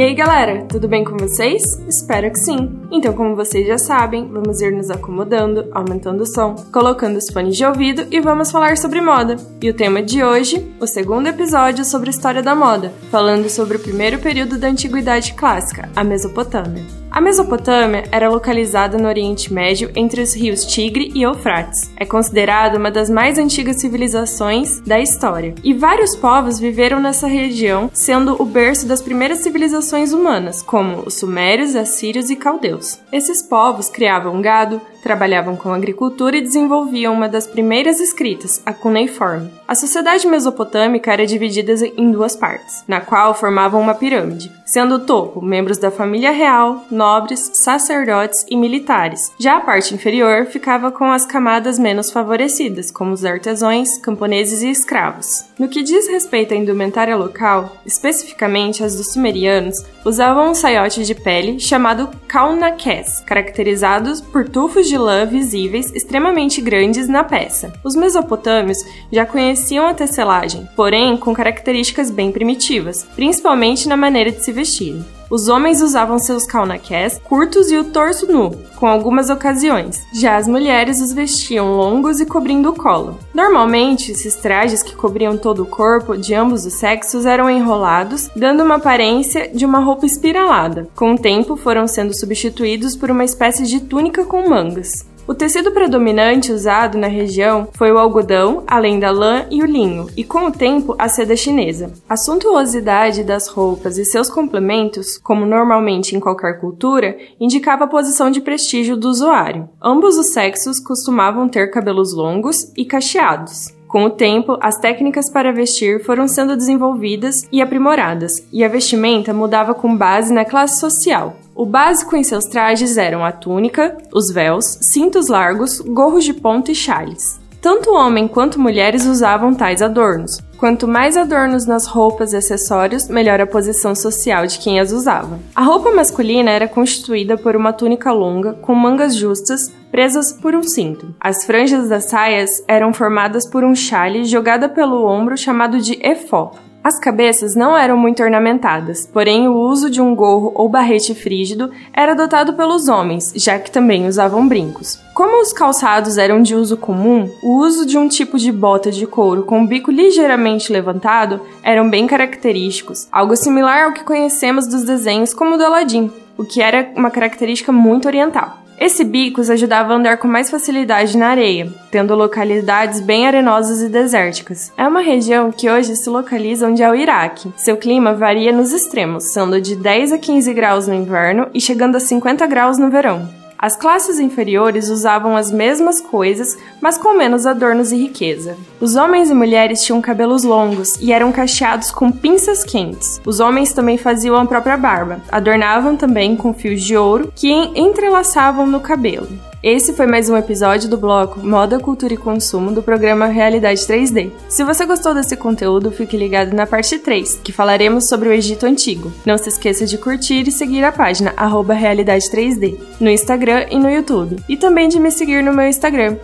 E aí, galera, tudo bem com vocês? Espero que sim. Então, como vocês já sabem, vamos ir nos acomodando, aumentando o som, colocando os fones de ouvido e vamos falar sobre moda. E o tema de hoje, o segundo episódio sobre história da moda, falando sobre o primeiro período da antiguidade clássica, a Mesopotâmia. A Mesopotâmia era localizada no Oriente Médio entre os rios Tigre e Eufrates. É considerada uma das mais antigas civilizações da história, e vários povos viveram nessa região, sendo o berço das primeiras civilizações humanas, como os sumérios, assírios e caldeus. Esses povos criavam gado, trabalhavam com agricultura e desenvolviam uma das primeiras escritas, a cuneiforme. A sociedade mesopotâmica era dividida em duas partes, na qual formavam uma pirâmide, sendo o topo membros da família real, nobres, sacerdotes e militares. Já a parte inferior ficava com as camadas menos favorecidas, como os artesãos, camponeses e escravos. No que diz respeito à indumentária local, especificamente as dos sumerianos, usavam um saiote de pele chamado kaunakes, caracterizados por tufos de lã visíveis extremamente grandes na peça. Os mesopotâmios já conheciam a tecelagem, porém com características bem primitivas, principalmente na maneira de se vestirem. Os homens usavam seus caunakés curtos e o torso nu, com algumas ocasiões. Já as mulheres os vestiam longos e cobrindo o colo. Normalmente, esses trajes que cobriam todo o corpo de ambos os sexos eram enrolados, dando uma aparência de uma roupa espiralada. Com o tempo, foram sendo substituídos por uma espécie de túnica com mangas. O tecido predominante usado na região foi o algodão, além da lã e o linho, e com o tempo a seda chinesa. A suntuosidade das roupas e seus complementos, como normalmente em qualquer cultura, indicava a posição de prestígio do usuário. Ambos os sexos costumavam ter cabelos longos e cacheados. Com o tempo, as técnicas para vestir foram sendo desenvolvidas e aprimoradas, e a vestimenta mudava com base na classe social. O básico em seus trajes eram a túnica, os véus, cintos largos, gorros de ponta e chales. Tanto homem quanto mulheres usavam tais adornos. Quanto mais adornos nas roupas e acessórios, melhor a posição social de quem as usava. A roupa masculina era constituída por uma túnica longa, com mangas justas, presas por um cinto. As franjas das saias eram formadas por um chale jogada pelo ombro chamado de efó. As cabeças não eram muito ornamentadas, porém o uso de um gorro ou barrete frígido era adotado pelos homens, já que também usavam brincos. Como os calçados eram de uso comum, o uso de um tipo de bota de couro com o bico ligeiramente levantado eram bem característicos, algo similar ao que conhecemos dos desenhos como o do Aladim, o que era uma característica muito oriental. Esse bicos ajudava a andar com mais facilidade na areia, tendo localidades bem arenosas e desérticas. É uma região que hoje se localiza onde é o Iraque. Seu clima varia nos extremos, sendo de 10 a 15 graus no inverno e chegando a 50 graus no verão. As classes inferiores usavam as mesmas coisas, mas com menos adornos e riqueza. Os homens e mulheres tinham cabelos longos e eram cacheados com pinças quentes. Os homens também faziam a própria barba, adornavam também com fios de ouro que entrelaçavam no cabelo. Esse foi mais um episódio do bloco Moda, Cultura e Consumo do programa Realidade 3D. Se você gostou desse conteúdo, fique ligado na parte 3, que falaremos sobre o Egito Antigo. Não se esqueça de curtir e seguir a página Realidade 3D no Instagram e no YouTube. E também de me seguir no meu Instagram,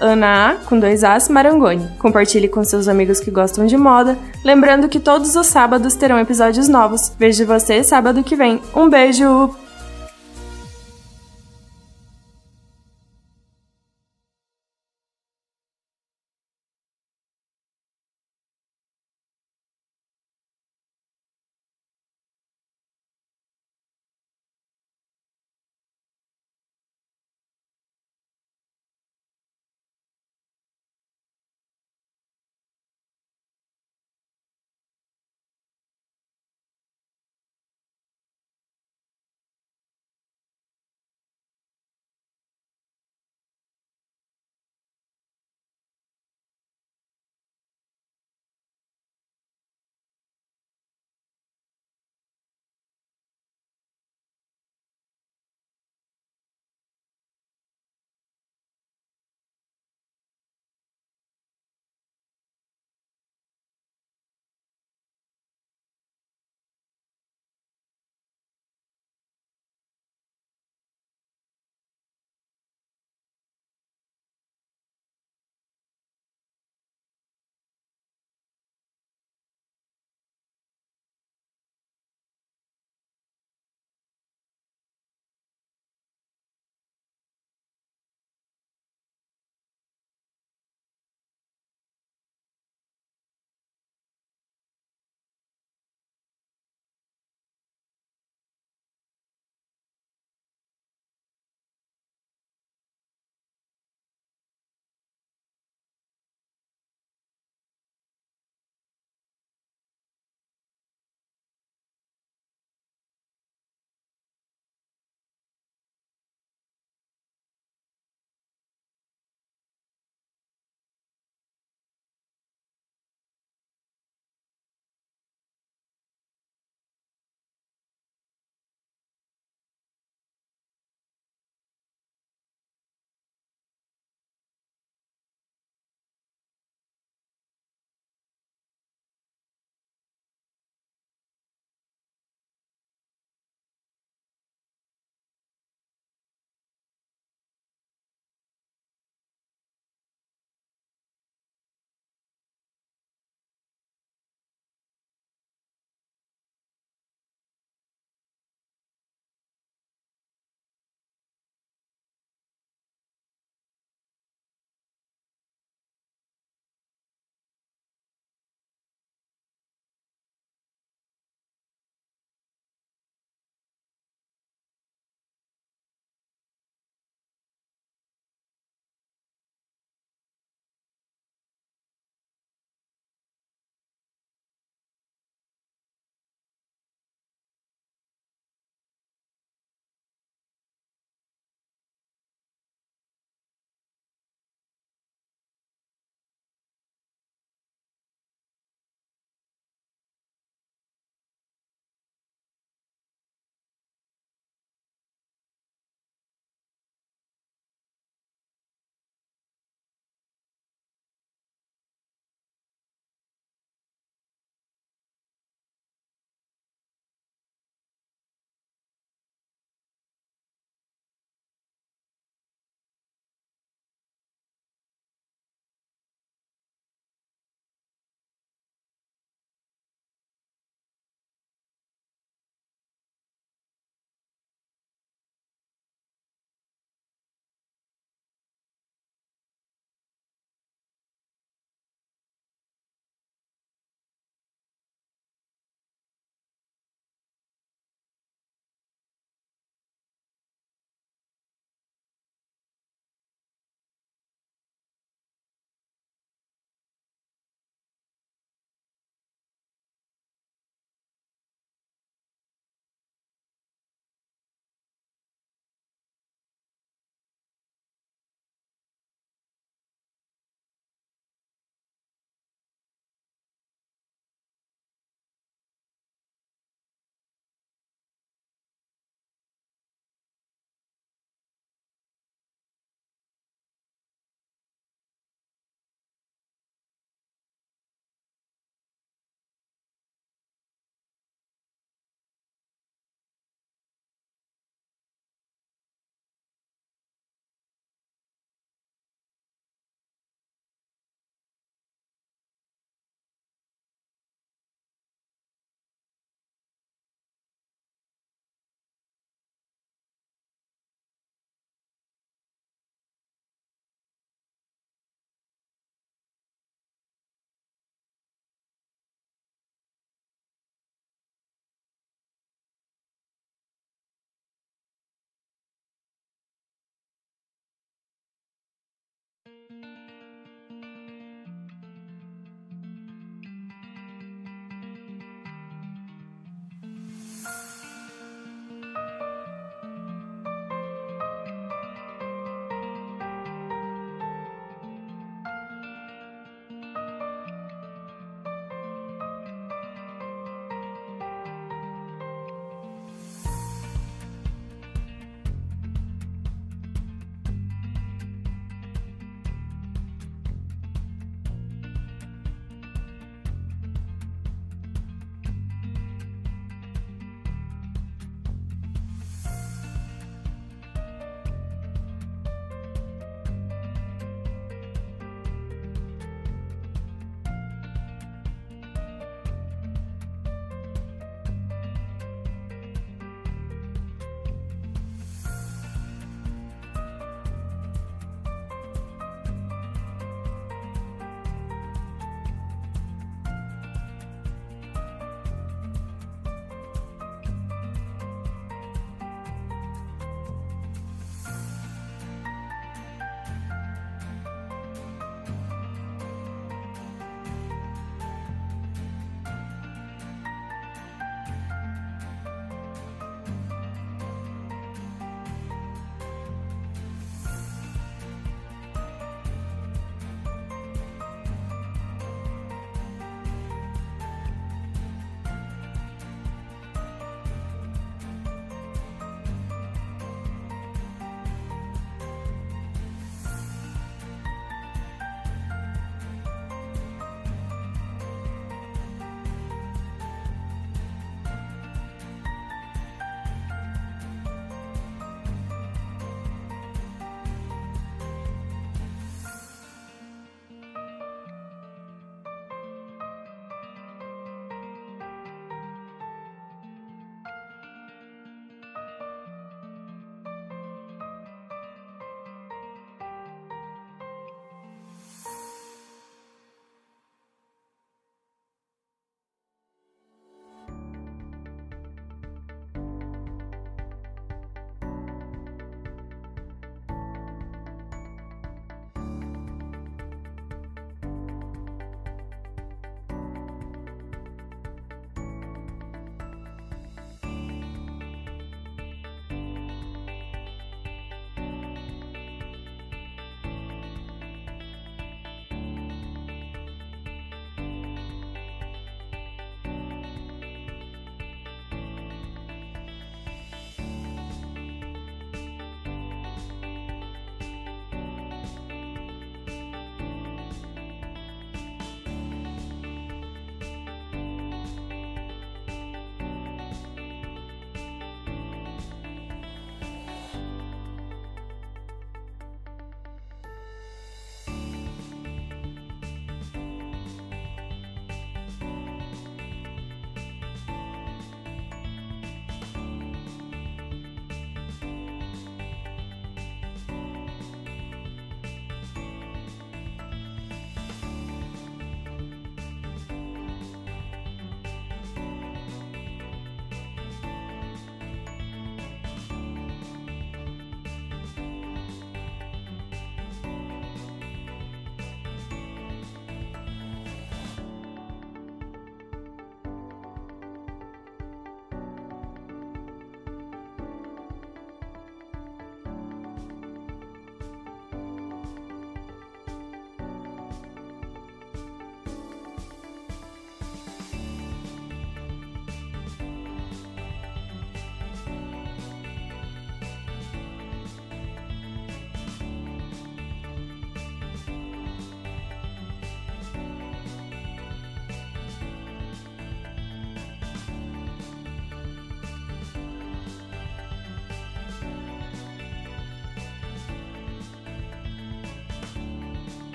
Ana com dois As Marangoni. Compartilhe com seus amigos que gostam de moda. Lembrando que todos os sábados terão episódios novos. Vejo você sábado que vem. Um beijo!